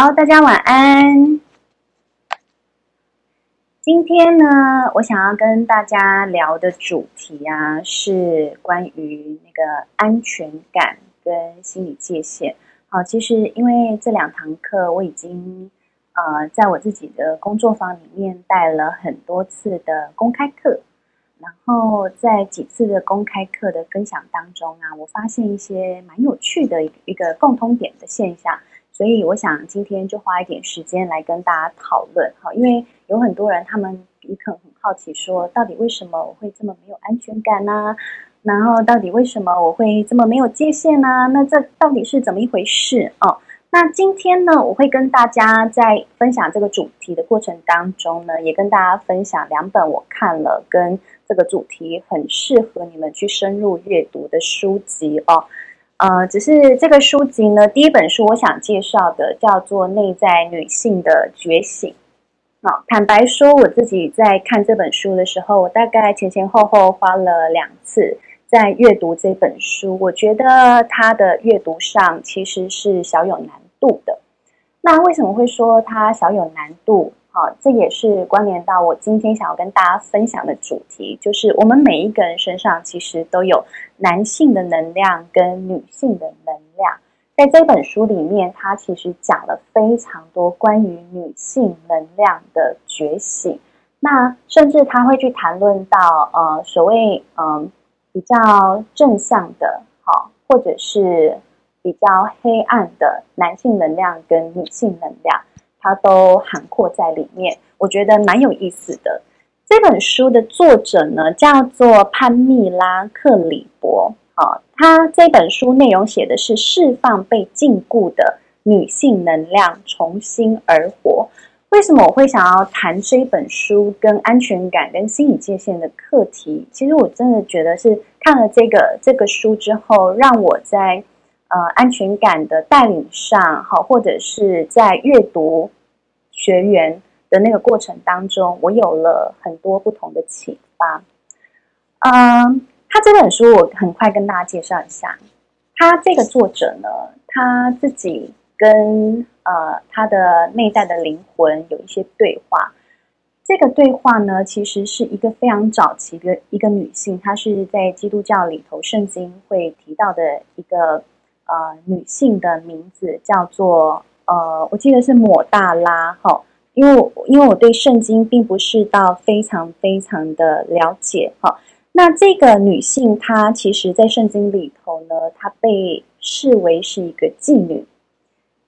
好，大家晚安。今天呢，我想要跟大家聊的主题啊，是关于那个安全感跟心理界限。好，其实因为这两堂课我已经呃，在我自己的工作坊里面带了很多次的公开课，然后在几次的公开课的分享当中啊，我发现一些蛮有趣的一个共通点的现象。所以我想今天就花一点时间来跟大家讨论，哈，因为有很多人他们也可能很好奇，说到底为什么我会这么没有安全感呢？然后到底为什么我会这么没有界限呢？那这到底是怎么一回事哦？那今天呢，我会跟大家在分享这个主题的过程当中呢，也跟大家分享两本我看了跟这个主题很适合你们去深入阅读的书籍哦。呃，只是这个书籍呢，第一本书我想介绍的叫做《内在女性的觉醒》。好，坦白说，我自己在看这本书的时候，我大概前前后后花了两次在阅读这本书。我觉得它的阅读上其实是小有难度的。那为什么会说它小有难度？好，这也是关联到我今天想要跟大家分享的主题，就是我们每一个人身上其实都有男性的能量跟女性的能量。在这本书里面，它其实讲了非常多关于女性能量的觉醒。那甚至他会去谈论到，呃，所谓嗯、比较正向的，好，或者是比较黑暗的男性能量跟女性能量。它都涵括在里面，我觉得蛮有意思的。这本书的作者呢，叫做潘蜜拉克里博。好，他这本书内容写的是释放被禁锢的女性能量，重新而活。为什么我会想要谈这本书跟安全感跟心理界限的课题？其实我真的觉得是看了这个这个书之后，让我在。呃，安全感的带领上，好，或者是在阅读学员的那个过程当中，我有了很多不同的启发。嗯，他这本书我很快跟大家介绍一下。他这个作者呢，他自己跟呃他的内在的灵魂有一些对话。这个对话呢，其实是一个非常早期的一个女性，她是在基督教里头圣经会提到的一个。呃，女性的名字叫做呃，我记得是抹大拉哈，因为因为我对圣经并不是到非常非常的了解哈。那这个女性她其实，在圣经里头呢，她被视为是一个妓女，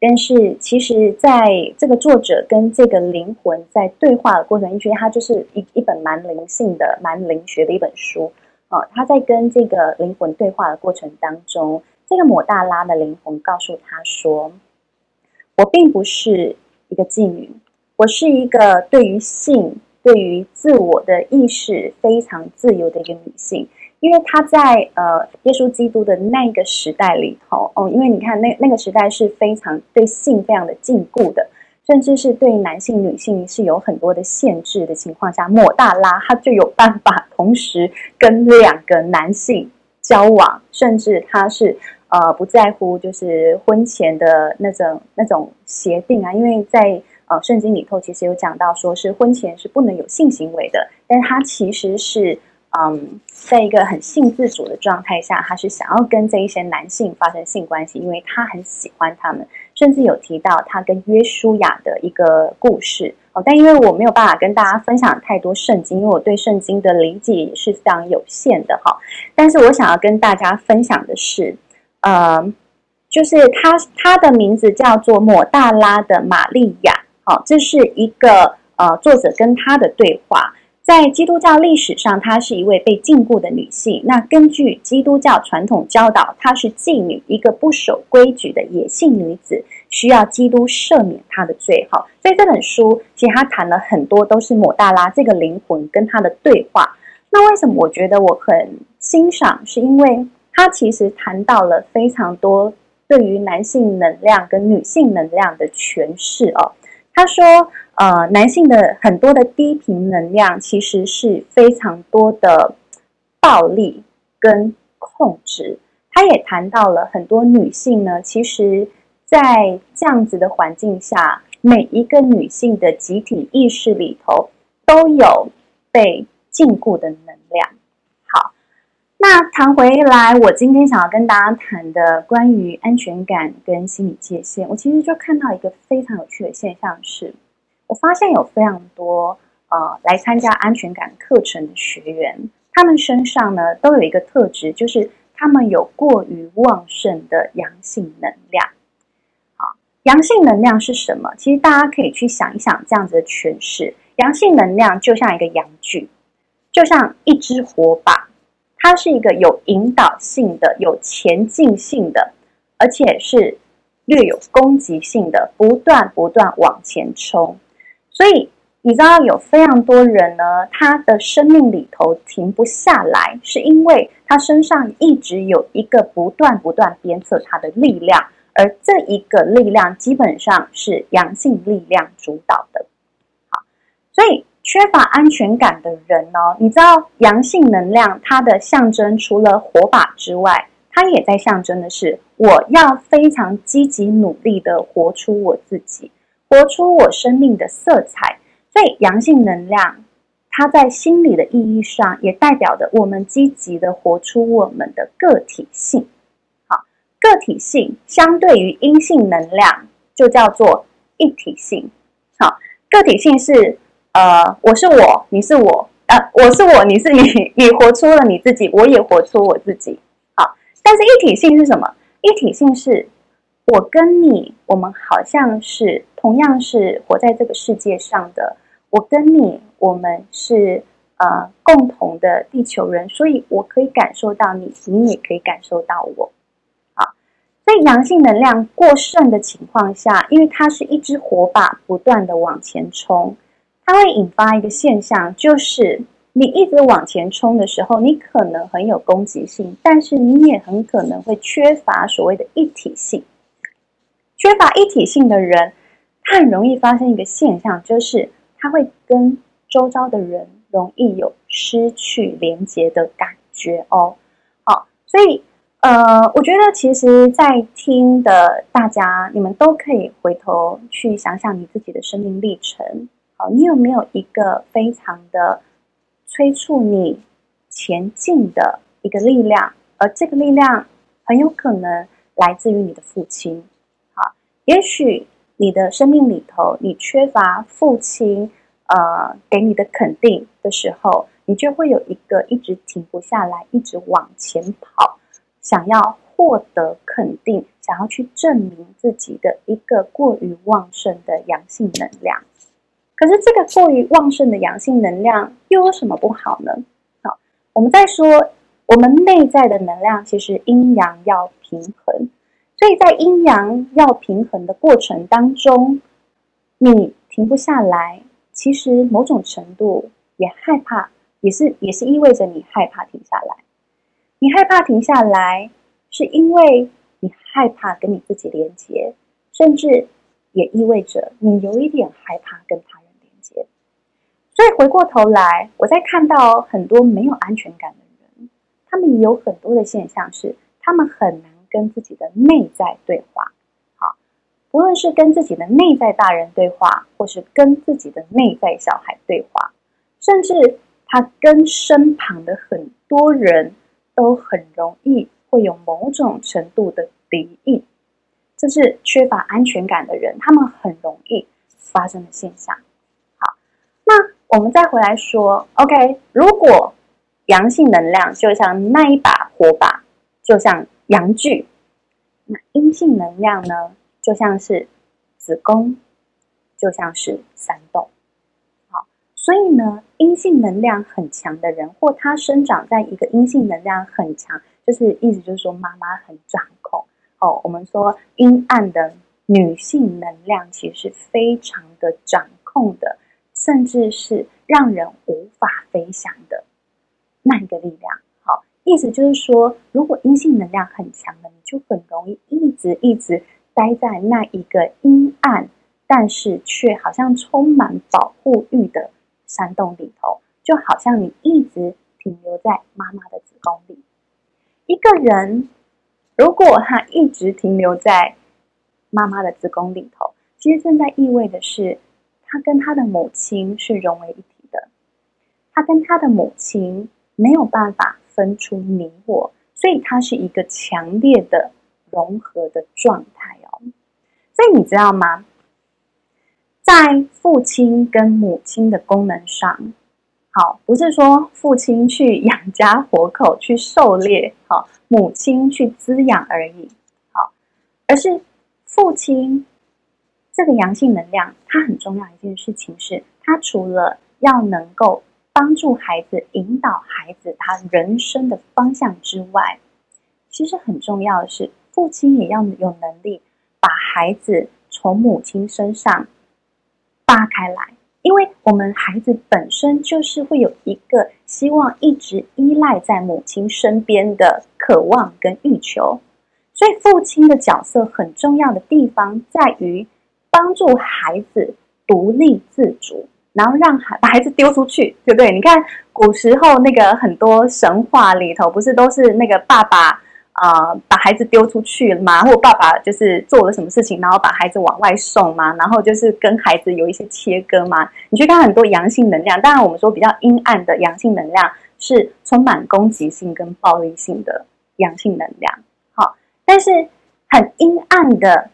但是其实在这个作者跟这个灵魂在对话的过程，因为它就是一一本蛮灵性的、蛮灵学的一本书啊，他在跟这个灵魂对话的过程当中。这个抹大拉的灵魂告诉他说：“我并不是一个妓女，我是一个对于性、对于自我的意识非常自由的一个女性。因为她在呃耶稣基督的那个时代里头，哦，因为你看那那个时代是非常对性非常的禁锢的，甚至是对男性、女性是有很多的限制的情况下，抹大拉她就有办法同时跟两个男性交往，甚至她是。”呃，不在乎就是婚前的那种那种协定啊，因为在呃圣经里头其实有讲到，说是婚前是不能有性行为的，但是他其实是嗯，在一个很性自主的状态下，他是想要跟这一些男性发生性关系，因为他很喜欢他们，甚至有提到他跟约书亚的一个故事哦。但因为我没有办法跟大家分享太多圣经，因为我对圣经的理解也是非常有限的哈。但是我想要跟大家分享的是。呃，就是他，他的名字叫做抹大拉的玛利亚。好，这是一个呃作者跟他的对话。在基督教历史上，她是一位被禁锢的女性。那根据基督教传统教导，她是妓女，一个不守规矩的野性女子，需要基督赦免她的罪。好，所以这本书其实他谈了很多，都是抹大拉这个灵魂跟他的对话。那为什么我觉得我很欣赏？是因为。他其实谈到了非常多对于男性能量跟女性能量的诠释哦。他说，呃，男性的很多的低频能量其实是非常多的暴力跟控制。他也谈到了很多女性呢，其实在这样子的环境下，每一个女性的集体意识里头都有被禁锢的能量。那谈回来，我今天想要跟大家谈的关于安全感跟心理界限，我其实就看到一个非常有趣的现象是，我发现有非常多呃来参加安全感课程的学员，他们身上呢都有一个特质，就是他们有过于旺盛的阳性能量。好，阳性能量是什么？其实大家可以去想一想这样子的诠释。阳性能量就像一个阳具，就像一支火把，它是一个有引导性的、有前进性的，而且是略有攻击性的，不断不断往前冲。所以你知道有非常多人呢，他的生命里头停不下来，是因为他身上一直有一个不断不断鞭策他的力量，而这一个力量基本上是阳性力量主导的。好，所以缺乏安全感的人呢，你知道阳性能量它的象征除了火把之外，它也在象征的是我要非常积极努力的活出我自己。活出我生命的色彩，所以阳性能量，它在心理的意义上，也代表着我们积极的活出我们的个体性。好，个体性相对于阴性能量，就叫做一体性。好，个体性是呃，我是我，你是我，呃，我是我，你是你，你活出了你自己，我也活出我自己。好，但是一体性是什么？一体性是。我跟你，我们好像是同样是活在这个世界上的。我跟你，我们是呃共同的地球人，所以我可以感受到你，你也可以感受到我。好，在阳性能量过剩的情况下，因为它是一支火把，不断的往前冲，它会引发一个现象，就是你一直往前冲的时候，你可能很有攻击性，但是你也很可能会缺乏所谓的一体性。缺乏一体性的人，他很容易发生一个现象，就是他会跟周遭的人容易有失去连接的感觉哦。好，所以呃，我觉得其实，在听的大家，你们都可以回头去想想你自己的生命历程。好，你有没有一个非常的催促你前进的一个力量？而这个力量很有可能来自于你的父亲。好也许你的生命里头，你缺乏父亲呃给你的肯定的时候，你就会有一个一直停不下来，一直往前跑，想要获得肯定，想要去证明自己的一个过于旺盛的阳性能量。可是这个过于旺盛的阳性能量又有什么不好呢？好，我们再说，我们内在的能量其实阴阳要平衡。所以在阴阳要平衡的过程当中，你停不下来，其实某种程度也害怕，也是也是意味着你害怕停下来。你害怕停下来，是因为你害怕跟你自己连接，甚至也意味着你有一点害怕跟他。所以回过头来，我在看到很多没有安全感的人，他们也有很多的现象是，他们很难。跟自己的内在对话，好，不论是跟自己的内在大人对话，或是跟自己的内在小孩对话，甚至他跟身旁的很多人都很容易会有某种程度的敌意，这是缺乏安全感的人，他们很容易发生的现象。好，那我们再回来说，OK，如果阳性能量就像那一把火把，就像。阳具，那阴性能量呢？就像是子宫，就像是山洞。好，所以呢，阴性能量很强的人，或他生长在一个阴性能量很强，就是意思就是说妈妈很掌控。哦，我们说阴暗的女性能量其实是非常的掌控的，甚至是让人无法飞翔的那一个力量。好意思就是说，如果阴性能量很强的，你就很容易一直一直待在那一个阴暗，但是却好像充满保护欲的山洞里头，就好像你一直停留在妈妈的子宫里。一个人如果他一直停留在妈妈的子宫里头，其实正在意味的是，他跟他的母亲是融为一体的，他跟他的母亲没有办法分出你我，所以他是一个强烈的融合的状态哦。所以你知道吗？在父亲跟母亲的功能上，好，不是说父亲去养家活口去狩猎，好，母亲去滋养而已，好，而是父亲这个阳性能量，它很重要一件事情是，它除了要能够帮助孩子、引导孩子他人生的方向之外，其实很重要的是，父亲也要有能力把孩子从母亲身上扒开来。因为我们孩子本身就是会有一个希望一直依赖在母亲身边的渴望跟欲求，所以父亲的角色很重要的地方在于帮助孩子独立自主，然后让孩把孩子丢出去，对不对？你看古时候那个很多神话里头，不是都是那个爸爸。啊、把孩子丢出去了吗？或爸爸就是做了什么事情，然后把孩子往外送吗？然后就是跟孩子有一些切割吗？你去看很多阳性能量，当然我们说比较阴暗的阳性能量是充满攻击性跟暴力性的阳性能量。好，但是很阴暗的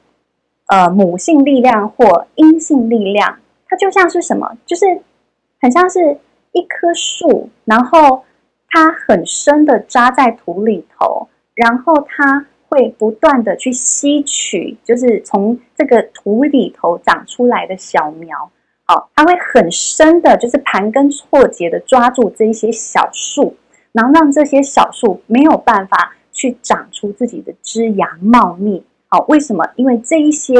呃母性力量或阴性力量，它就像是什么？就是很像是一棵树，然后它很深的扎在土里头。然后它会不断的去吸取，就是从这个土里头长出来的小苗，好，它会很深的，就是盘根错节的抓住这一些小树，然后让这些小树没有办法去长出自己的枝芽茂密。好，为什么？因为这一些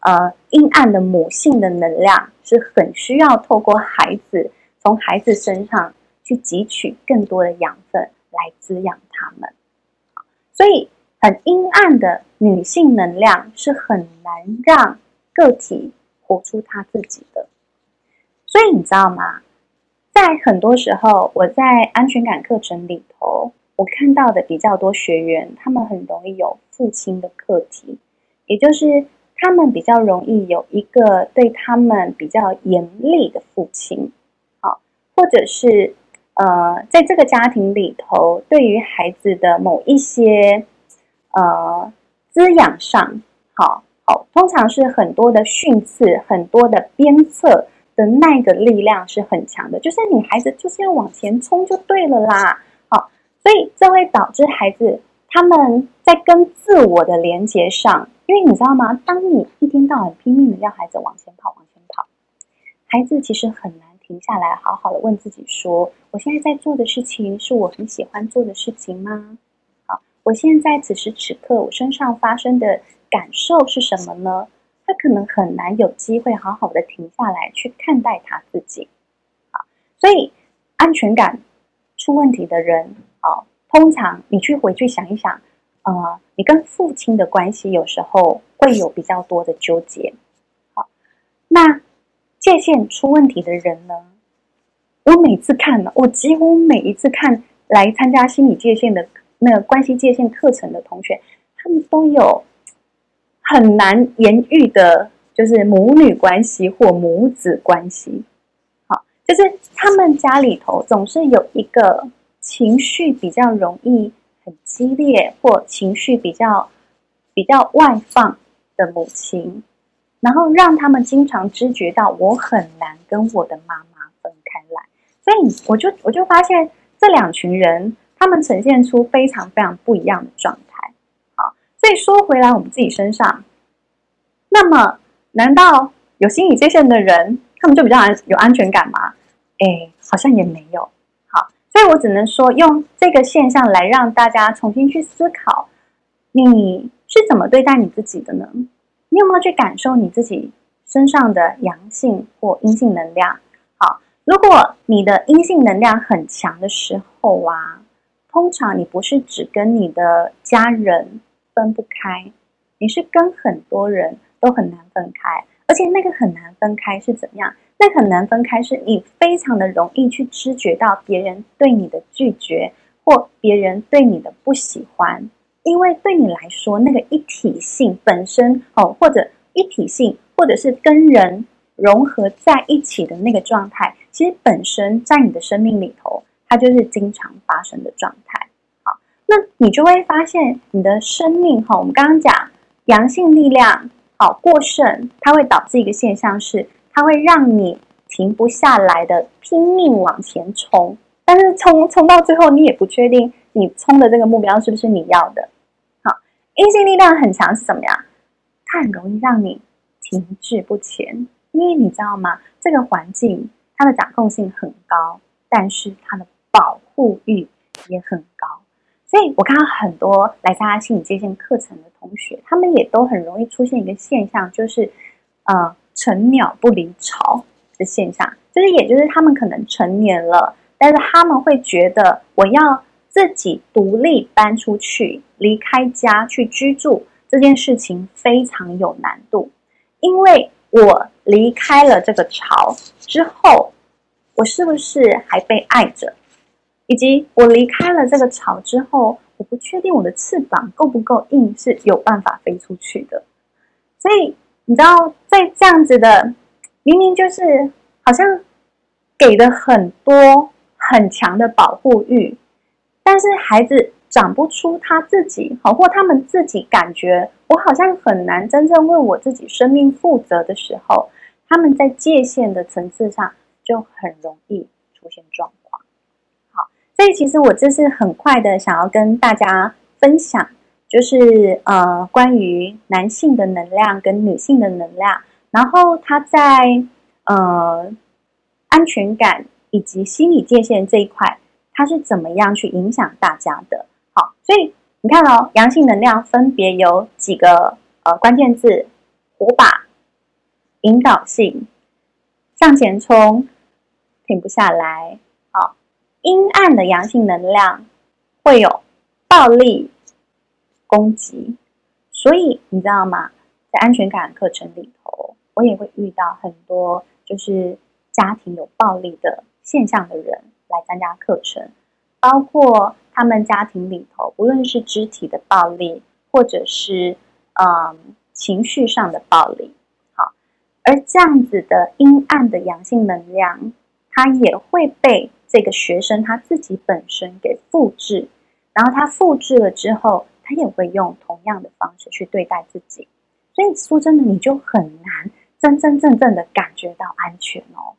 呃阴暗的母性的能量是很需要透过孩子，从孩子身上去汲取更多的养分来滋养他们。所以，很阴暗的女性能量是很难让个体活出他自己的。所以，你知道吗？在很多时候，我在安全感课程里头，我看到的比较多学员，他们很容易有父亲的课题，也就是他们比较容易有一个对他们比较严厉的父亲，好，或者是。呃，在这个家庭里头，对于孩子的某一些呃滋养上，好好，通常是很多的训斥，很多的鞭策的那个力量是很强的，就是你孩子就是要往前冲就对了啦，所以这会导致孩子他们在跟自我的连接上，因为你知道吗？当你一天到晚拼命的要孩子往前跑，往前跑，孩子其实很难。停下来，好好的问自己说：我现在在做的事情是我很喜欢做的事情吗？好，我现在此时此刻我身上发生的感受是什么呢？他可能很难有机会好好的停下来去看待他自己。好，所以安全感出问题的人，啊，通常你去回去想一想，呃，你跟父亲的关系有时候会有比较多的纠结。好，那。界限出问题的人呢？我每次看，我几乎每一次看来参加心理界限的那个关系界限课程的同学，他们都有很难言喻的，就是母女关系或母子关系。好，就是他们家里头总是有一个情绪比较容易很激烈，或情绪比较比较外放的母亲。然后让他们经常知觉到我很难跟我的妈妈分开来，所以我就我就发现这两群人，他们呈现出非常非常不一样的状态。好，所以说回来我们自己身上，那么难道有心理界限的人，他们就比较安有安全感吗？哎，好像也没有。所以我只能说用这个现象来让大家重新去思考，你是怎么对待你自己的呢？你有没有去感受你自己身上的阳性或阴性能量？好，如果你的阴性能量很强的时候啊，通常你不是只跟你的家人分不开，你是跟很多人都很难分开，而且那个很难分开是怎么样？那很难分开是你非常的容易去知觉到别人对你的拒绝或别人对你的不喜欢，因为对你来说，那个一体性本身哦，或者一体性，或者是跟人融合在一起的那个状态，其实本身在你的生命里头，它就是经常发生的状态。好，那你就会发现你的生命哈，我们刚刚讲阳性力量好过剩，它会导致一个现象是，它会让你停不下来的拼命往前冲，但是冲冲到最后，你也不确定。你冲的这个目标是不是你要的？好，阴性力量很强是什么呀？它很容易让你停滞不前，因为你知道吗？这个环境它的掌控性很高，但是它的保护欲也很高。所以我看到很多来参加心理界限课程的同学，他们也都很容易出现一个现象，就是呃，成鸟不离巢的现象，就是也就是他们可能成年了，但是他们会觉得我要。自己独立搬出去，离开家去居住这件事情非常有难度，因为我离开了这个巢之后，我是不是还被爱着？以及我离开了这个巢之后，我不确定我的翅膀够不够硬，是有办法飞出去的。所以你知道，在这样子的，明明就是好像给的很多很强的保护欲。但是孩子长不出他自己，好，或他们自己感觉我好像很难真正为我自己生命负责的时候，他们在界限的层次上就很容易出现状况。好，所以其实我这是很快的想要跟大家分享，就是呃关于男性的能量跟女性的能量，然后他在呃安全感以及心理界限这一块。它是怎么样去影响大家的？好，所以你看哦，阳性能量分别有几个呃关键字：火把、引导性、向前冲、停不下来。好，阴暗的阳性能量会有暴力、攻击。所以你知道吗？在安全感课程里头，我也会遇到很多就是家庭有暴力的现象的人。来参加课程，包括他们家庭里头，无论是肢体的暴力，或者是嗯情绪上的暴力，好，而这样子的阴暗的阳性能量，它也会被这个学生他自己本身给复制，然后他复制了之后，他也会用同样的方式去对待自己，所以说真的，你就很难真真正正的感觉到安全哦。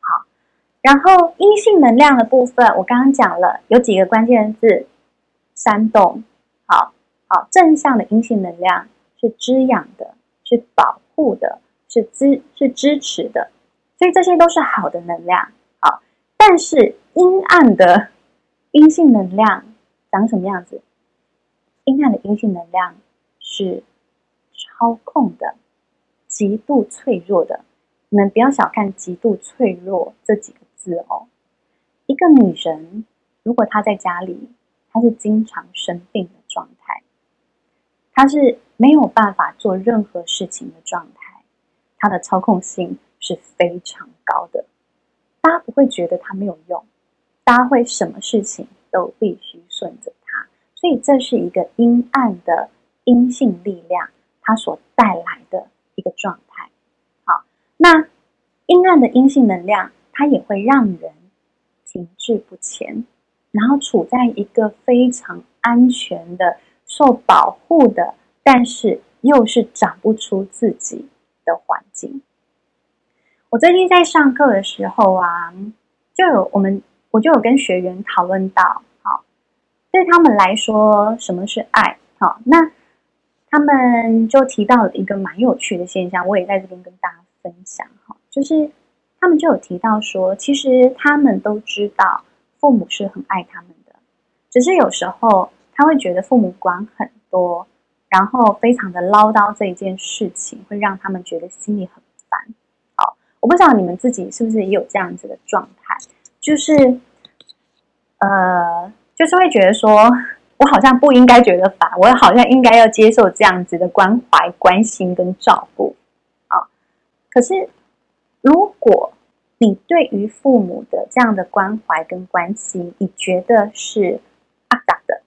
好然后阴性能量的部分，我刚刚讲了有几个关键字：煽动，好好正向的阴性能量是滋养的，是保护的，是支是支持的，所以这些都是好的能量。好，但是阴暗的阴性能量长什么样子？阴暗的阴性能量是操控的，极度脆弱的。你们不要小看“极度脆弱”这几个字。哦，一个女人如果她在家里，她是经常生病的状态，她是没有办法做任何事情的状态，她的操控性是非常高的。大家不会觉得她没有用，大家会什么事情都必须顺着她，所以这是一个阴暗的阴性力量，它所带来的一个状态。好，那阴暗的阴性能量。它也会让人停滞不前，然后处在一个非常安全的、受保护的，但是又是长不出自己的环境。我最近在上课的时候啊，就有我们我就有跟学员讨论到，对他们来说，什么是爱？好，那他们就提到了一个蛮有趣的现象，我也在这边跟大家分享，哈，就是。他们就有提到说，其实他们都知道父母是很爱他们的，只是有时候他会觉得父母管很多，然后非常的唠叨这一件事情，会让他们觉得心里很烦。好，我不知道你们自己是不是也有这样子的状态，就是，呃，就是会觉得说我好像不应该觉得烦，我好像应该要接受这样子的关怀、关心跟照顾。啊，可是。如果你对于父母的这样的关怀跟关心，你觉得是阿杂的，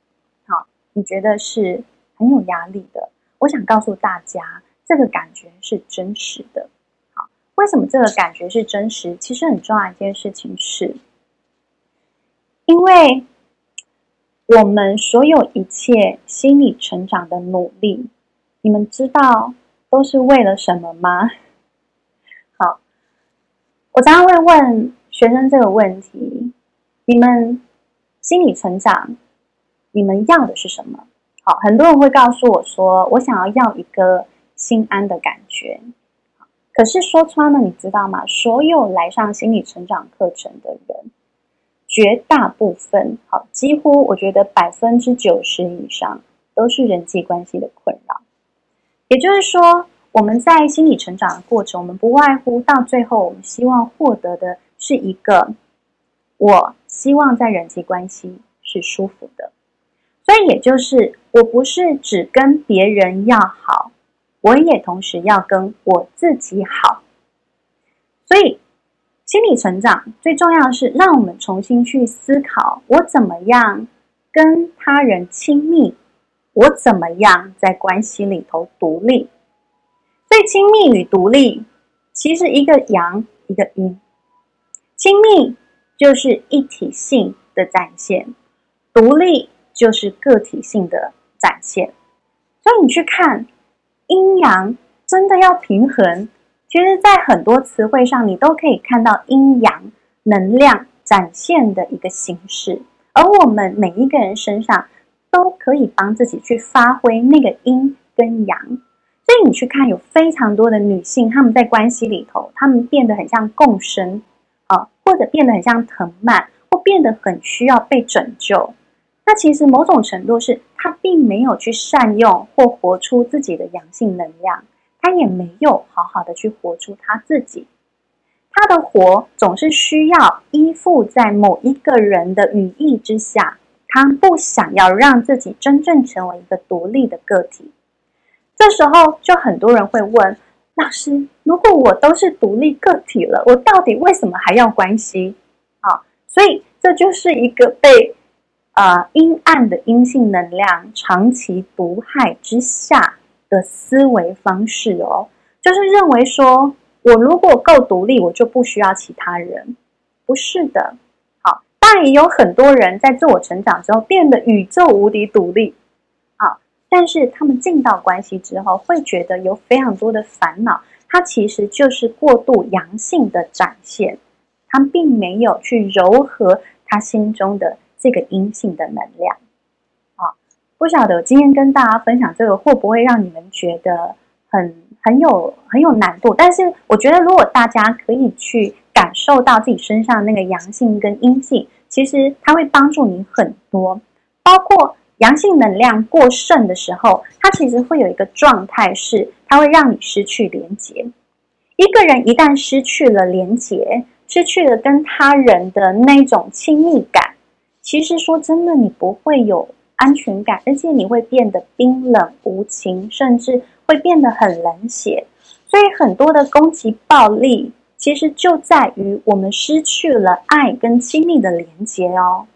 好，你觉得是很有压力的。我想告诉大家，这个感觉是真实的。好，为什么这个感觉是真实？其实很重要一件事情是，因为我们所有一切心理成长的努力，你们知道都是为了什么吗？好，我常常会问学生这个问题：你们心理成长，你们要的是什么？好，很多人会告诉我说：“我想要要一个心安的感觉。”可是说穿了，你知道吗？所有来上心理成长课程的人，绝大部分，好，几乎我觉得百分之九十以上都是人际关系的困扰。也就是说，我们在心理成长的过程，我们不外乎到最后，我们希望获得的是一个，我希望在人际关系是舒服的。所以，也就是我不是只跟别人要好，我也同时要跟我自己好。所以，心理成长最重要的是让我们重新去思考：我怎么样跟他人亲密？我怎么样在关系里头独立？所以，亲密与独立其实一个阳，一个阴。亲密就是一体性的展现，独立。就是个体性的展现，所以你去看阴阳真的要平衡。其实，在很多词汇上，你都可以看到阴阳能量展现的一个形式，而我们每一个人身上都可以帮自己去发挥那个阴跟阳。所以你去看，有非常多的女性，她们在关系里头，她们变得很像共生啊，或者变得很像藤蔓，或变得很需要被拯救。那其实某种程度是，他并没有去善用或活出自己的阳性能量，他也没有好好的去活出他自己。他的活总是需要依附在某一个人的羽翼之下，他不想要让自己真正成为一个独立的个体。这时候，就很多人会问老师：如果我都是独立个体了，我到底为什么还要关系？啊，所以这就是一个被。呃，阴暗的阴性能量长期毒害之下的思维方式哦，就是认为说，我如果够独立，我就不需要其他人。不是的，好，当然也有很多人在自我成长之后变得宇宙无敌独立，啊，但是他们进到关系之后，会觉得有非常多的烦恼，它其实就是过度阳性的展现，他并没有去柔和他心中的。这个阴性的能量，不晓得今天跟大家分享这个会不会让你们觉得很很有很有难度？但是我觉得，如果大家可以去感受到自己身上那个阳性跟阴性，其实它会帮助你很多。包括阳性能量过剩的时候，它其实会有一个状态是，它会让你失去连接。一个人一旦失去了连接，失去了跟他人的那种亲密感。其实说真的，你不会有安全感，而且你会变得冰冷无情，甚至会变得很冷血。所以很多的攻击暴力，其实就在于我们失去了爱跟亲密的连接哦。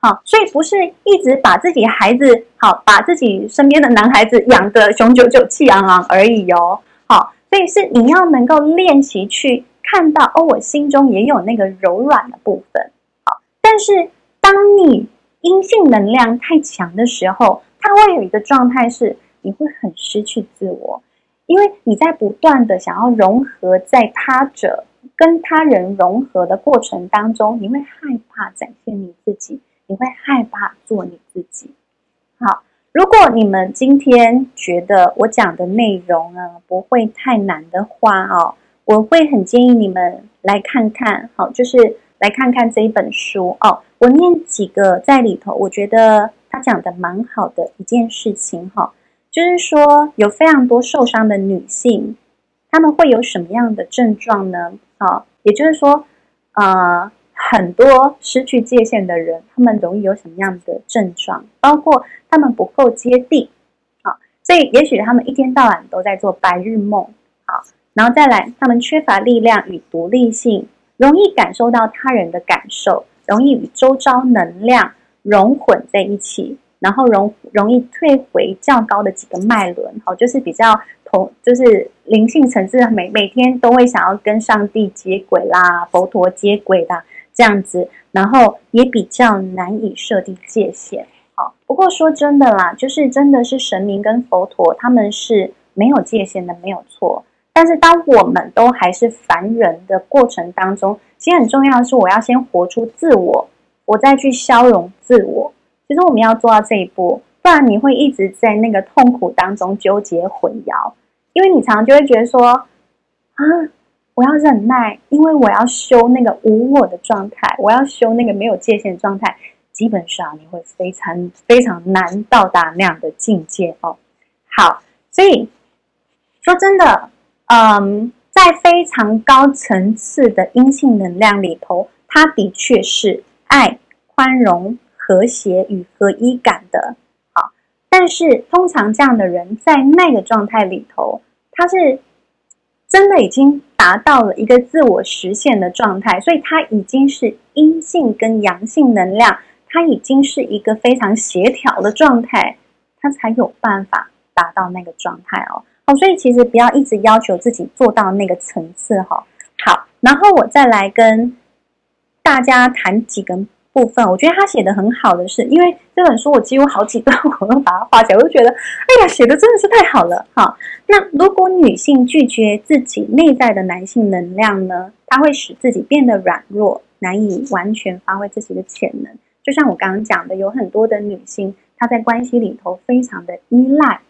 好，所以不是一直把自己孩子好，把自己身边的男孩子养得雄赳赳、气昂昂而已哦。好，所以是你要能够练习去看到哦，我心中也有那个柔软的部分。好，但是。当你阴性能量太强的时候，它会有一个状态是，你会很失去自我，因为你在不断的想要融合在他者跟他人融合的过程当中，你会害怕展现你自己，你会害怕做你自己。好，如果你们今天觉得我讲的内容呢，不会太难的话哦，我会很建议你们来看看，好，就是来看看这一本书哦。我念几个在里头，我觉得他讲的蛮好的一件事情哈，就是说有非常多受伤的女性，她们会有什么样的症状呢？啊，也就是说，呃，很多失去界限的人，他们容易有什么样的症状？包括他们不够接地，好，所以也许他们一天到晚都在做白日梦，好，然后再来，他们缺乏力量与独立性，容易感受到他人的感受。容易与周遭能量融混在一起，然后容容易退回较高的几个脉轮，好，就是比较同，就是灵性层次，每每天都会想要跟上帝接轨啦，佛陀接轨的这样子，然后也比较难以设定界限。好，不过说真的啦，就是真的是神明跟佛陀，他们是没有界限的，没有错。但是当我们都还是凡人的过程当中，其实很重要的是，我要先活出自我，我再去消融自我。其实我们要做到这一步，不然你会一直在那个痛苦当中纠结混淆，因为你常常就会觉得说啊，我要忍耐，因为我要修那个无我的状态，我要修那个没有界限的状态，基本上你会非常非常难到达那样的境界哦。好，所以说真的，嗯，在非常高层次的阴性能量里头，它的确是爱、宽容。和谐与合一感的，好，但是通常这样的人在那个状态里头，他是真的已经达到了一个自我实现的状态，所以他已经是阴性跟阳性能量，他已经是一个非常协调的状态，他才有办法达到那个状态哦。所以其实不要一直要求自己做到那个层次哈。好，然后我再来跟大家谈几个。部分，我觉得他写的很好的是，因为这本书我几乎好几段 我都把它画起来，我就觉得，哎呀，写的真的是太好了。哈，那如果女性拒绝自己内在的男性能量呢，它会使自己变得软弱，难以完全发挥自己的潜能。就像我刚刚讲的，有很多的女性，她在关系里头非常的依赖，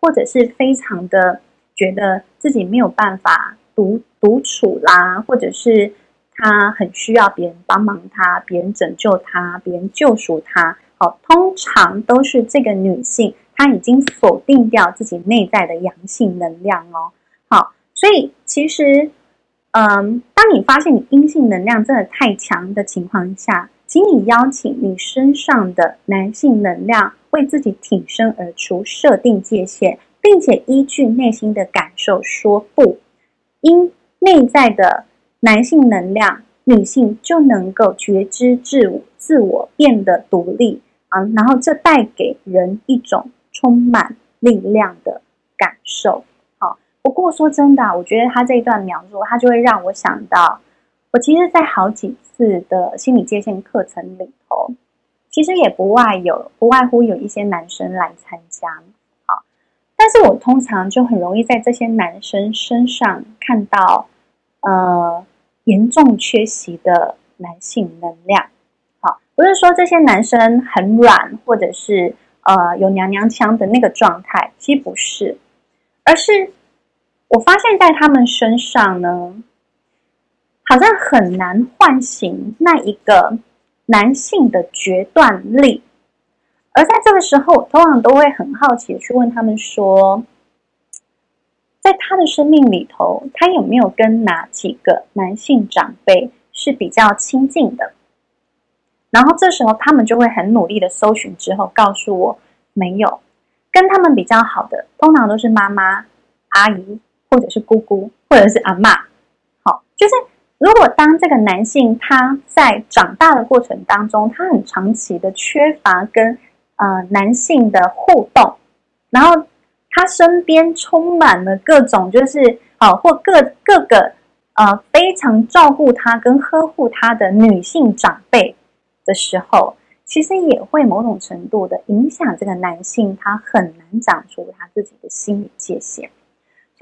或者是非常的觉得自己没有办法独独处啦，或者是。他很需要别人帮忙他，别人拯救他，别人救赎他。好，通常都是这个女性，她已经否定掉自己内在的阳性能量哦。好，所以其实，嗯，当你发现你阴性能量真的太强的情况下，请你邀请你身上的男性能量为自己挺身而出，设定界限，并且依据内心的感受说不，因内在的。男性能量，女性就能够觉知自我，自我变得独立啊，然后这带给人一种充满力量的感受。好，不过说真的，我觉得他这一段描述，他就会让我想到，我其实，在好几次的心理界限课程里头，其实也不外有，不外乎有一些男生来参加，好，但是我通常就很容易在这些男生身上看到。呃，严重缺席的男性能量，好，不是说这些男生很软，或者是呃有娘娘腔的那个状态，其实不是，而是我发现在他们身上呢，好像很难唤醒那一个男性的决断力，而在这个时候，通常都会很好奇去问他们说。在他的生命里头，他有没有跟哪几个男性长辈是比较亲近的？然后这时候他们就会很努力的搜寻，之后告诉我，没有。跟他们比较好的，通常都是妈妈、阿姨，或者是姑姑，或者是阿嬷。好，就是如果当这个男性他在长大的过程当中，他很长期的缺乏跟呃男性的互动，然后。他身边充满了各种，就是啊，或各各个呃非常照顾他跟呵护他的女性长辈的时候，其实也会某种程度的影响这个男性，他很难长出他自己的心理界限。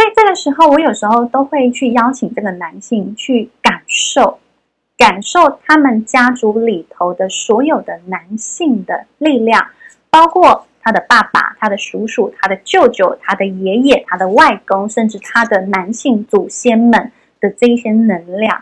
所以这个时候，我有时候都会去邀请这个男性去感受，感受他们家族里头的所有的男性的力量，包括。他的爸爸、他的叔叔、他的舅舅、他的爷爷、他的外公，甚至他的男性祖先们的这一些能量，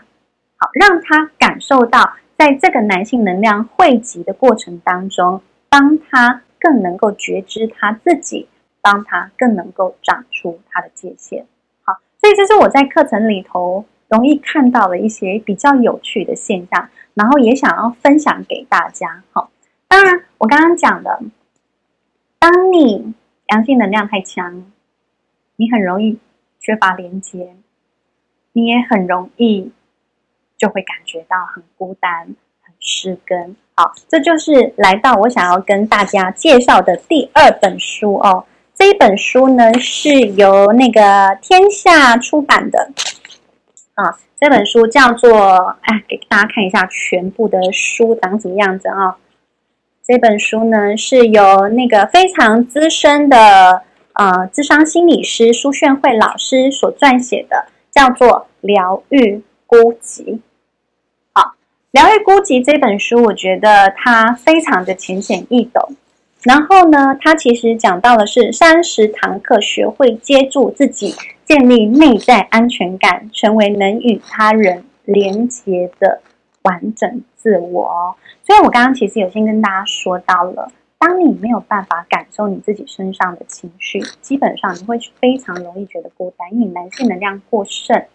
好，让他感受到，在这个男性能量汇集的过程当中，帮他更能够觉知他自己，帮他更能够长出他的界限。好，所以这是我在课程里头容易看到的一些比较有趣的现象，然后也想要分享给大家。好，当然我刚刚讲的。当你阳性能量太强，你很容易缺乏连接，你也很容易就会感觉到很孤单、很失根。好，这就是来到我想要跟大家介绍的第二本书哦。这一本书呢是由那个天下出版的啊。这本书叫做哎，给大家看一下全部的书长什么样子啊。这本书呢是由那个非常资深的呃智商心理师苏绚慧老师所撰写的，叫做《疗愈孤寂》。《疗愈孤寂》这本书，我觉得它非常的浅显易懂。然后呢，他其实讲到的是三十堂课，学会接住自己，建立内在安全感，成为能与他人连接的完整自我。所以我刚刚其实有先跟大家说到了，当你没有办法感受你自己身上的情绪，基本上你会非常容易觉得孤单，因为男性能量过剩。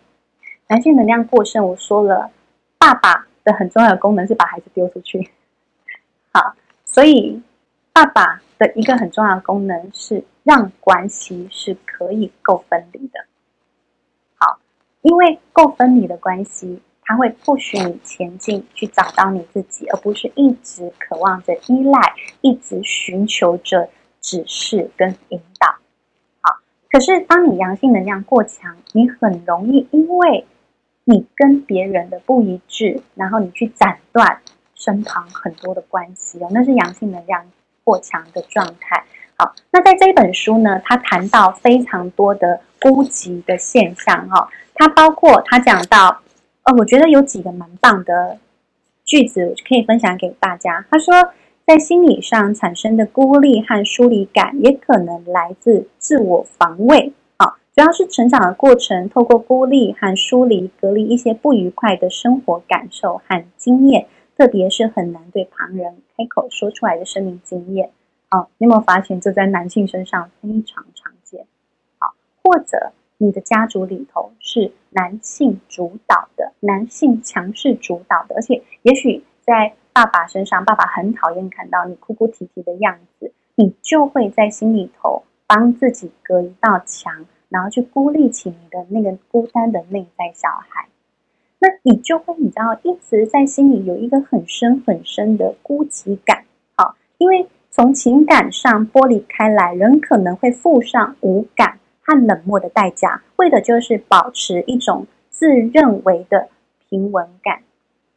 男性能量过剩，我说了，爸爸。的很重要的功能是把孩子丢出去，好，所以爸爸的一个很重要的功能是让关系是可以够分离的，好，因为够分离的关系，它会不许你前进，去找到你自己，而不是一直渴望着依赖，一直寻求着指示跟引导，好，可是当你阳性能量过强，你很容易因为。你跟别人的不一致，然后你去斩断身旁很多的关系哦，那是阳性能量过强的状态。好，那在这一本书呢，他谈到非常多的孤寂的现象哈，它包括他讲到，呃，我觉得有几个蛮棒的句子可以分享给大家。他说，在心理上产生的孤立和疏离感，也可能来自自我防卫。主要是成长的过程，透过孤立和疏离，隔离一些不愉快的生活感受和经验，特别是很难对旁人开口说出来的生命经验。哦，你有没有发现这在男性身上非常常见？好，或者你的家族里头是男性主导的，男性强势主导的，而且也许在爸爸身上，爸爸很讨厌看到你哭哭啼啼的样子，你就会在心里头帮自己隔一道墙。然后去孤立起你的那个孤单的内在小孩，那你就会你知道一直在心里有一个很深很深的孤寂感。好，因为从情感上剥离开来，人可能会付上无感和冷漠的代价，为的就是保持一种自认为的平稳感。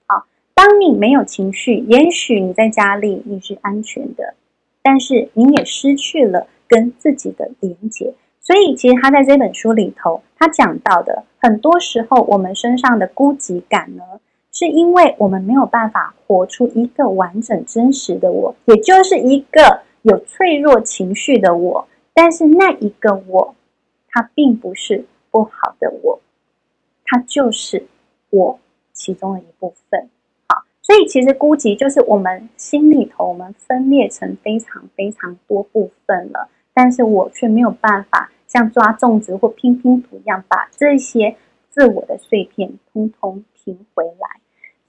好，当你没有情绪，也许你在家里你是安全的，但是你也失去了跟自己的连结。所以，其实他在这本书里头，他讲到的很多时候，我们身上的孤寂感呢，是因为我们没有办法活出一个完整真实的我，也就是一个有脆弱情绪的我。但是那一个我，它并不是不好的我，它就是我其中的一部分。好，所以其实孤寂就是我们心里头，我们分裂成非常非常多部分了。但是我却没有办法像抓粽子或拼拼图一样，把这些自我的碎片通通拼回来。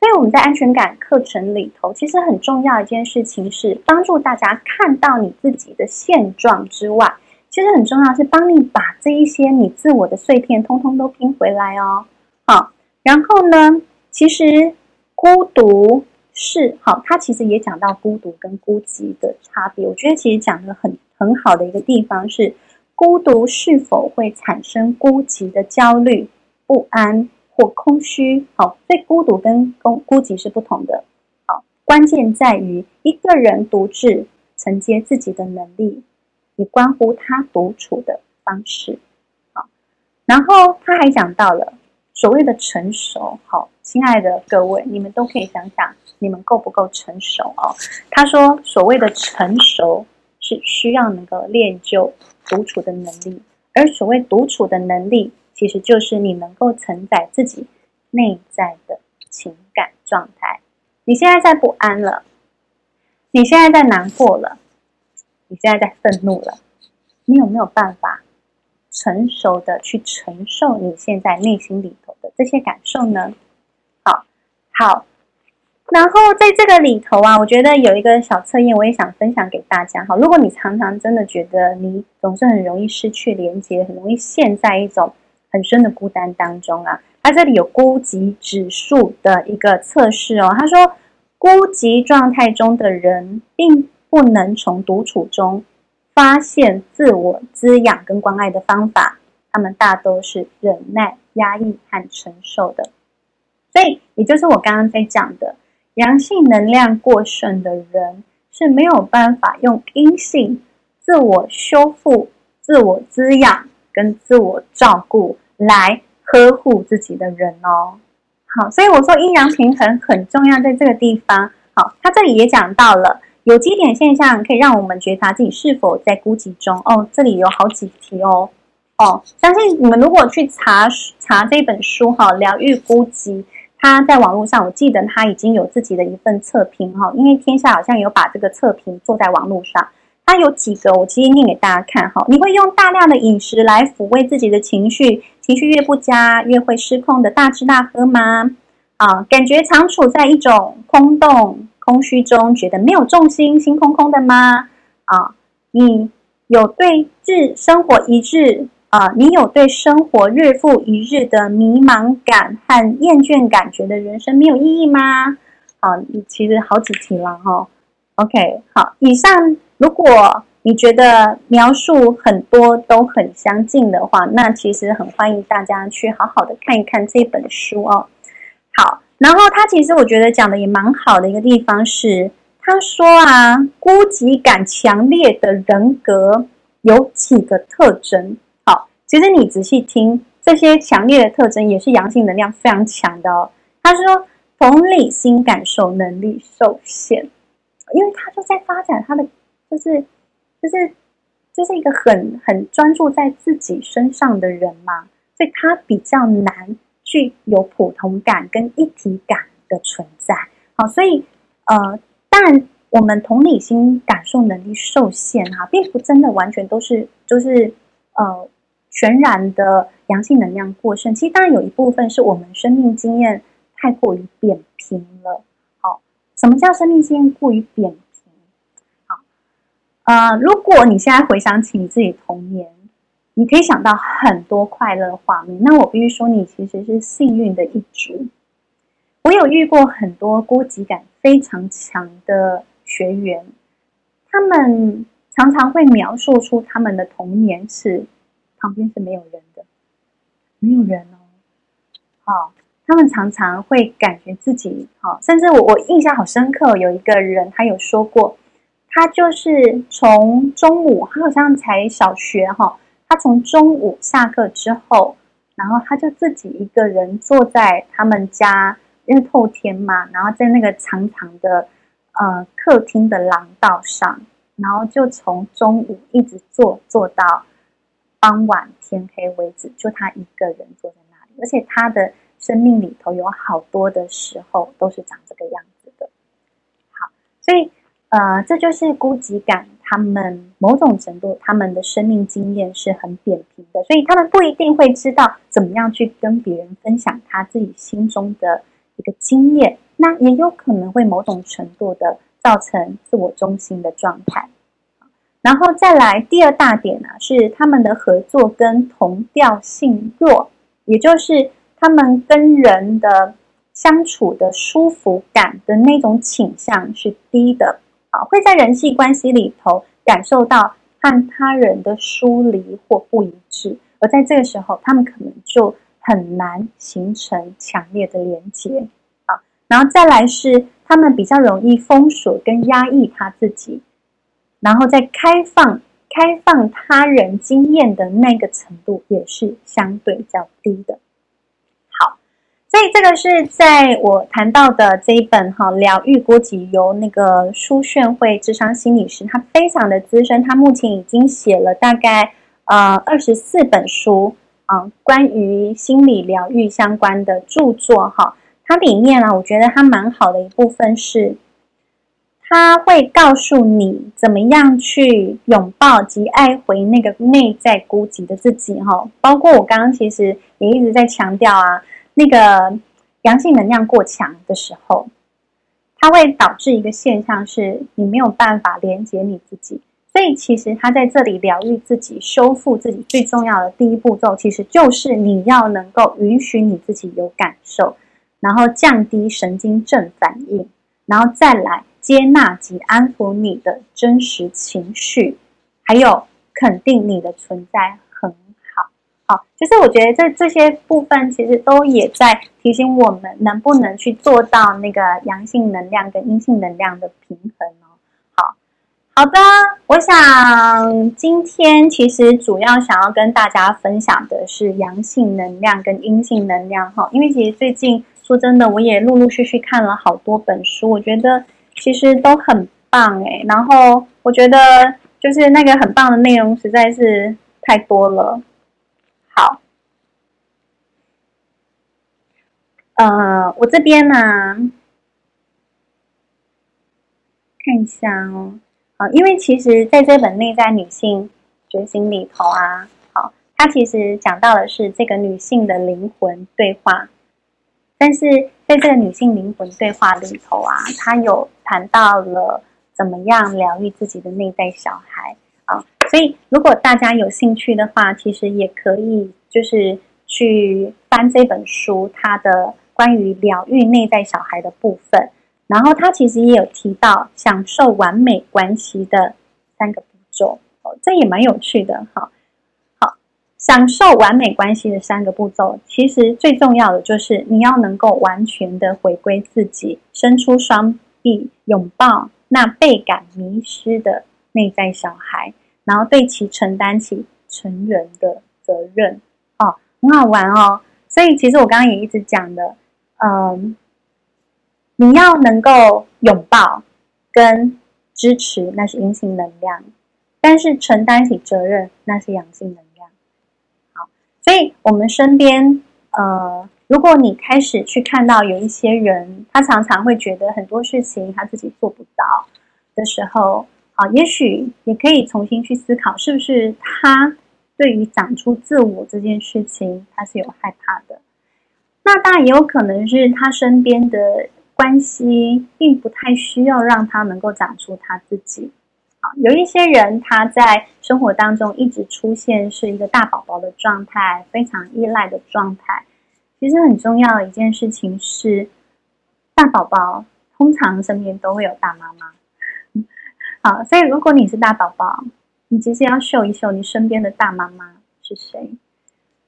所以我们在安全感课程里头，其实很重要一件事情是帮助大家看到你自己的现状之外，其实很重要是帮你把这一些你自我的碎片通通都拼回来哦。好，然后呢，其实孤独是好，他其实也讲到孤独跟孤寂的差别。我觉得其实讲的很。很好的一个地方是，孤独是否会产生孤寂的焦虑、不安或空虚？好，所以孤独跟孤孤寂是不同的。好，关键在于一个人独自承接自己的能力，也关乎他独处的方式。好，然后他还讲到了所谓的成熟。好，亲爱的各位，你们都可以想想，你们够不够成熟哦？他说，所谓的成熟。是需要能够练就独处的能力，而所谓独处的能力，其实就是你能够承载自己内在的情感状态。你现在在不安了，你现在在难过了，你现在在愤怒了，你有没有办法成熟的去承受你现在内心里头的这些感受呢？好，好。然后在这个里头啊，我觉得有一个小测验，我也想分享给大家哈。如果你常常真的觉得你总是很容易失去连接，很容易陷在一种很深的孤单当中啊，它这里有孤寂指数的一个测试哦。他说，孤孤寂状态中的人，并不能从独处中发现自我滋养跟关爱的方法，他们大都是忍耐、压抑和承受的。所以，也就是我刚刚在讲的，阳性能量过剩的人是没有办法用阴性自我修复、自我滋养跟自我照顾来呵护自己的人哦。好，所以我说阴阳平衡很重要，在这个地方。好，他这里也讲到了有几点现象，可以让我们觉察自己是否在孤寂中。哦，这里有好几题哦。哦，相信你们如果去查查这本书哈，疗愈孤寂。他在网络上，我记得他已经有自己的一份测评哈，因为天下好像有把这个测评做在网络上。他有几个，我直接念给大家看哈。你会用大量的饮食来抚慰自己的情绪，情绪越不佳，越会失控的大吃大喝吗？啊，感觉常处在一种空洞、空虚中，觉得没有重心，心空空的吗？啊，你有对日生活一日。啊，你有对生活日复一日的迷茫感和厌倦感，觉得人生没有意义吗？好，你其实好几题了哈。OK，好，以上如果你觉得描述很多都很相近的话，那其实很欢迎大家去好好的看一看这本书哦。好，然后他其实我觉得讲的也蛮好的一个地方是，他说啊，孤寂感强烈的人格有几个特征。其实你仔细听，这些强烈的特征也是阳性能量非常强的哦。他说，同理心感受能力受限，因为他就在发展他的，就是，就是，就是一个很很专注在自己身上的人嘛，所以他比较难去有普通感跟一体感的存在。好，所以呃，但我们同理心感受能力受限哈，并不真的完全都是，就是呃。全然的阳性能量过剩，其实当然有一部分是我们生命经验太过于扁平了。好，什么叫生命经验过于扁平？好，呃，如果你现在回想起你自己童年，你可以想到很多快乐画面。那我必须说，你其实是幸运的一族。我有遇过很多孤寂感非常强的学员，他们常常会描述出他们的童年是。旁边是没有人的，没有人哦。好，他们常常会感觉自己好，甚至我我印象好深刻，有一个人他有说过，他就是从中午，他好像才小学哈，他从中午下课之后，然后他就自己一个人坐在他们家，因为透天嘛，然后在那个长长的呃客厅的廊道上，然后就从中午一直坐坐到。傍晚天黑为止，就他一个人坐在那里，而且他的生命里头有好多的时候都是长这个样子的。好，所以呃，这就是孤寂感，他们某种程度他们的生命经验是很扁平的，所以他们不一定会知道怎么样去跟别人分享他自己心中的一个经验，那也有可能会某种程度的造成自我中心的状态。然后再来第二大点呢、啊，是他们的合作跟同调性弱，也就是他们跟人的相处的舒服感的那种倾向是低的，啊，会在人际关系里头感受到和他人的疏离或不一致，而在这个时候，他们可能就很难形成强烈的连接，啊，然后再来是他们比较容易封锁跟压抑他自己。然后在开放、开放他人经验的那个程度，也是相对较低的。好，所以这个是在我谈到的这一本哈《疗愈孤寂》，由那个苏绚慧智商心理师，他非常的资深，他目前已经写了大概呃二十四本书啊，关于心理疗愈相关的著作哈。它里面啊，我觉得它蛮好的一部分是。他会告诉你怎么样去拥抱及爱回那个内在孤寂的自己，哈，包括我刚刚其实也一直在强调啊，那个阳性能量过强的时候，它会导致一个现象是，你没有办法连接你自己，所以其实他在这里疗愈自己、修复自己最重要的第一步骤，其实就是你要能够允许你自己有感受，然后降低神经症反应。然后再来接纳及安抚你的真实情绪，还有肯定你的存在很好。好，就是我觉得这这些部分其实都也在提醒我们，能不能去做到那个阳性能量跟阴性能量的平衡哦。好，好的，我想今天其实主要想要跟大家分享的是阳性能量跟阴性能量哈，因为其实最近。说真的，我也陆陆续续看了好多本书，我觉得其实都很棒诶。然后我觉得就是那个很棒的内容实在是太多了。好，呃，我这边呢，看一下哦。好，因为其实在这本内在女性觉醒里头啊，好，它其实讲到的是这个女性的灵魂对话。但是在这个女性灵魂对话里头啊，她有谈到了怎么样疗愈自己的内在小孩啊，所以如果大家有兴趣的话，其实也可以就是去翻这本书，它的关于疗愈内在小孩的部分，然后它其实也有提到享受完美关系的三个步骤哦，这也蛮有趣的哈。好享受完美关系的三个步骤，其实最重要的就是你要能够完全的回归自己，伸出双臂拥抱那倍感迷失的内在小孩，然后对其承担起成人的责任。哦，很好玩哦。所以其实我刚刚也一直讲的，嗯，你要能够拥抱跟支持，那是阴性能量；但是承担起责任，那是阳性能量。好所以，我们身边，呃，如果你开始去看到有一些人，他常常会觉得很多事情他自己做不到的时候，啊，也许也可以重新去思考，是不是他对于长出自我这件事情，他是有害怕的。那当然也有可能是他身边的关系，并不太需要让他能够长出他自己。有一些人他在生活当中一直出现是一个大宝宝的状态，非常依赖的状态。其实很重要的一件事情是，大宝宝通常身边都会有大妈妈。好，所以如果你是大宝宝，你其实要秀一秀你身边的大妈妈是谁，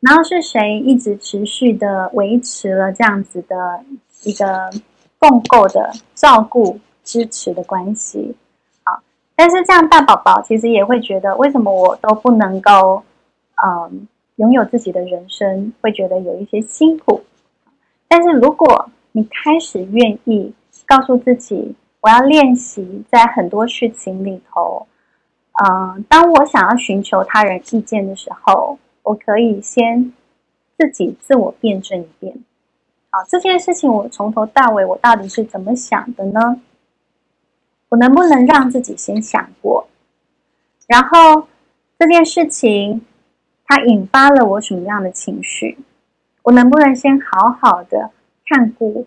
然后是谁一直持续的维持了这样子的一个共构的照顾、支持的关系。好但是这样，大宝宝其实也会觉得，为什么我都不能够，嗯，拥有自己的人生，会觉得有一些辛苦。但是如果你开始愿意告诉自己，我要练习在很多事情里头，嗯，当我想要寻求他人意见的时候，我可以先自己自我辩证一遍。好，这件事情我从头到尾我到底是怎么想的呢？我能不能让自己先想过，然后这件事情它引发了我什么样的情绪？我能不能先好好的看顾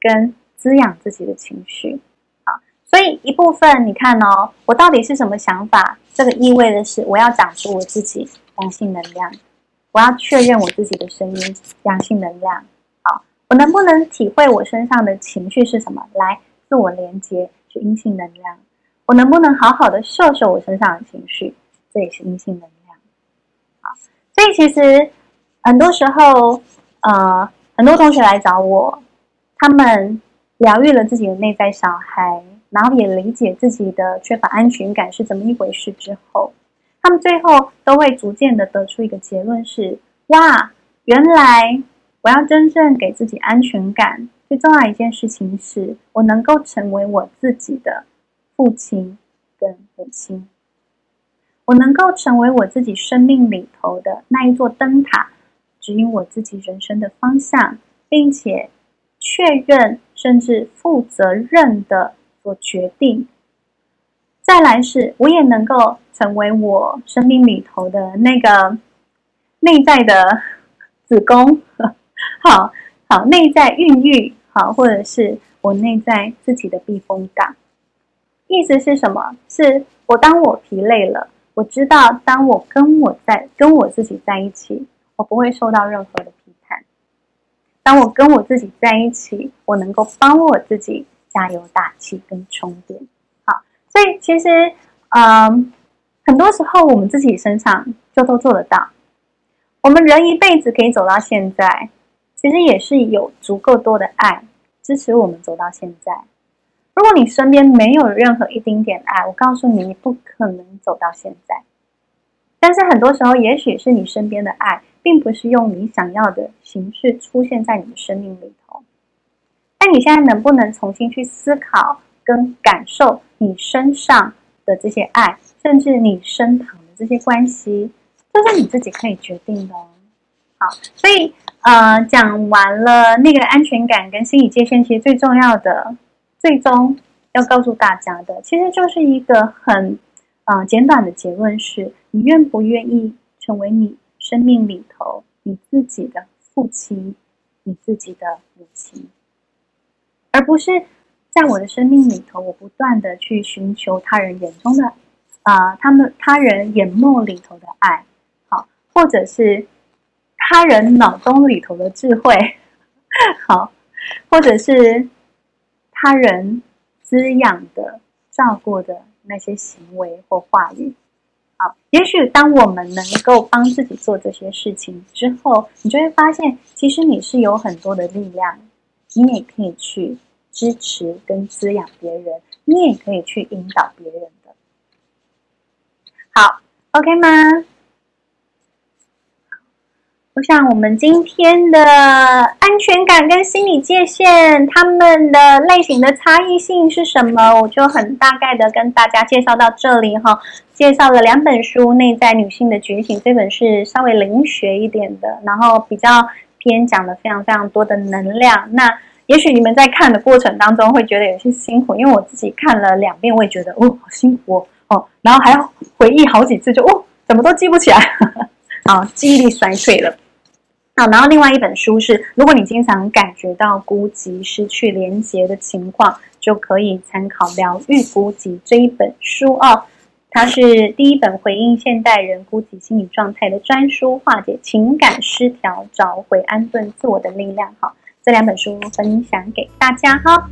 跟滋养自己的情绪？啊，所以一部分你看哦，我到底是什么想法？这个意味的是我要长出我自己阳性能量，我要确认我自己的声音阳性能量。好，我能不能体会我身上的情绪是什么？来自我连接是。阴性能量，我能不能好好的秀秀我身上的情绪？这也是阴性能量。所以其实很多时候，呃，很多同学来找我，他们疗愈了自己的内在小孩，然后也理解自己的缺乏安全感是怎么一回事之后，他们最后都会逐渐的得出一个结论是：哇，原来我要真正给自己安全感。最重要一件事情是，我能够成为我自己的父亲跟母亲，我能够成为我自己生命里头的那一座灯塔，指引我自己人生的方向，并且确认甚至负责任的做决定。再来是，我也能够成为我生命里头的那个内在的子宫，好。好，内在孕育好，或者是我内在自己的避风港，意思是什么？是我当我疲累了，我知道当我跟我在跟我自己在一起，我不会受到任何的批判。当我跟我自己在一起，我能够帮我自己加油打气跟充电。好，所以其实，嗯，很多时候我们自己身上就都做得到。我们人一辈子可以走到现在，其实也是有足够多的爱支持我们走到现在。如果你身边没有任何一丁点爱，我告诉你，你不可能走到现在。但是很多时候，也许是你身边的爱，并不是用你想要的形式出现在你的生命里头。那你现在能不能重新去思考跟感受你身上的这些爱，甚至你身旁的这些关系，都是你自己可以决定的。好，所以呃，讲完了那个安全感跟心理界限，其实最重要的，最终要告诉大家的，其实就是一个很啊、简短的结论是。你愿不愿意成为你生命里头你自己的父亲，你自己的母亲，而不是在我的生命里头，我不断的去寻求他人眼中的啊、他们他人眼眸里头的爱，好，或者是他人脑中里头的智慧，好，或者是他人滋养的、照顾的那些行为或话语。好，也许当我们能够帮自己做这些事情之后，你就会发现，其实你是有很多的力量，你也可以去支持跟滋养别人，你也可以去引导别人的。好，OK 吗？我想，我们今天的安全感跟心理界限，他们的类型的差异性是什么？我就很大概的跟大家介绍到这里哈。介绍了两本书，《内在女性的觉醒》这本是稍微灵学一点的，然后比较偏讲了非常非常多的能量。那也许你们在看的过程当中会觉得有些辛苦，因为我自己看了两遍，我也觉得哦，好辛苦哦，哦，然后还要回忆好几次就，哦，怎么都记不起来，啊，记忆力衰退了。好，然后另外一本书是，如果你经常感觉到孤寂、失去联结的情况，就可以参考《疗愈孤寂》这一本书哦。它是第一本回应现代人孤寂心理状态的专书，化解情感失调，找回安顿自我的力量。好，这两本书分享给大家哈。